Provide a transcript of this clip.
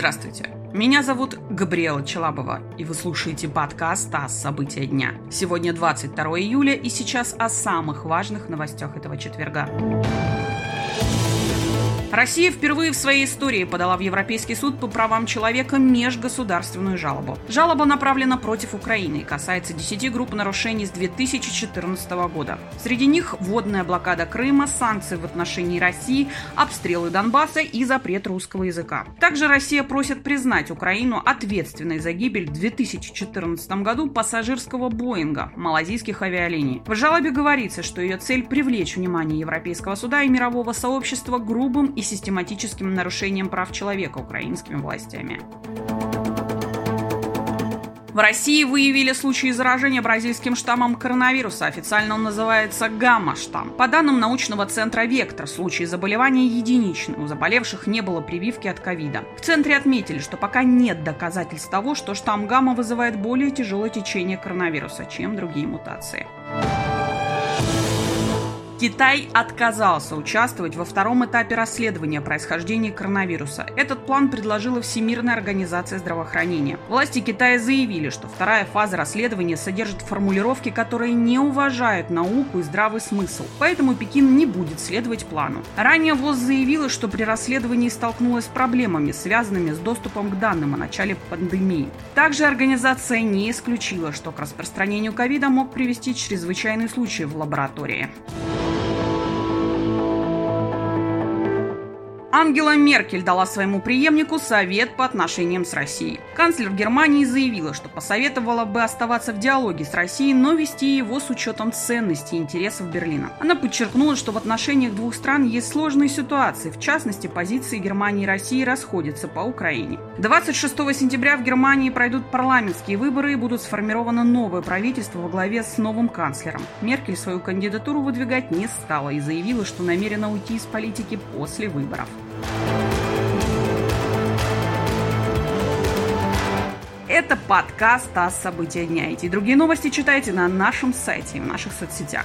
Здравствуйте. Меня зовут Габриэла Челабова, и вы слушаете подкаст «ТАСС. События дня». Сегодня 22 июля, и сейчас о самых важных новостях этого четверга. Россия впервые в своей истории подала в Европейский суд по правам человека межгосударственную жалобу. Жалоба направлена против Украины и касается 10 групп нарушений с 2014 года. Среди них водная блокада Крыма, санкции в отношении России, обстрелы Донбасса и запрет русского языка. Также Россия просит признать Украину ответственной за гибель в 2014 году пассажирского Боинга малазийских авиалиний. В жалобе говорится, что ее цель привлечь внимание Европейского суда и мирового сообщества грубым и систематическим нарушением прав человека украинскими властями. В России выявили случаи заражения бразильским штаммом коронавируса. Официально он называется гамма-штамм. По данным научного центра «Вектор», случаи заболевания единичны. У заболевших не было прививки от ковида. В центре отметили, что пока нет доказательств того, что штамм гамма вызывает более тяжелое течение коронавируса, чем другие мутации. Китай отказался участвовать во втором этапе расследования происхождения коронавируса. Этот план предложила Всемирная организация здравоохранения. Власти Китая заявили, что вторая фаза расследования содержит формулировки, которые не уважают науку и здравый смысл. Поэтому Пекин не будет следовать плану. Ранее ВОЗ заявила, что при расследовании столкнулась с проблемами, связанными с доступом к данным о начале пандемии. Также организация не исключила, что к распространению ковида мог привести чрезвычайный случай в лаборатории. Ангела Меркель дала своему преемнику совет по отношениям с Россией. Канцлер Германии заявила, что посоветовала бы оставаться в диалоге с Россией, но вести его с учетом ценностей и интересов Берлина. Она подчеркнула, что в отношениях двух стран есть сложные ситуации, в частности, позиции Германии и России расходятся по Украине. 26 сентября в Германии пройдут парламентские выборы и будут сформировано новое правительство во главе с новым канцлером. Меркель свою кандидатуру выдвигать не стала и заявила, что намерена уйти из политики после выборов. Это подкаст «ТАСС. События дня». Эти и другие новости читайте на нашем сайте и в наших соцсетях.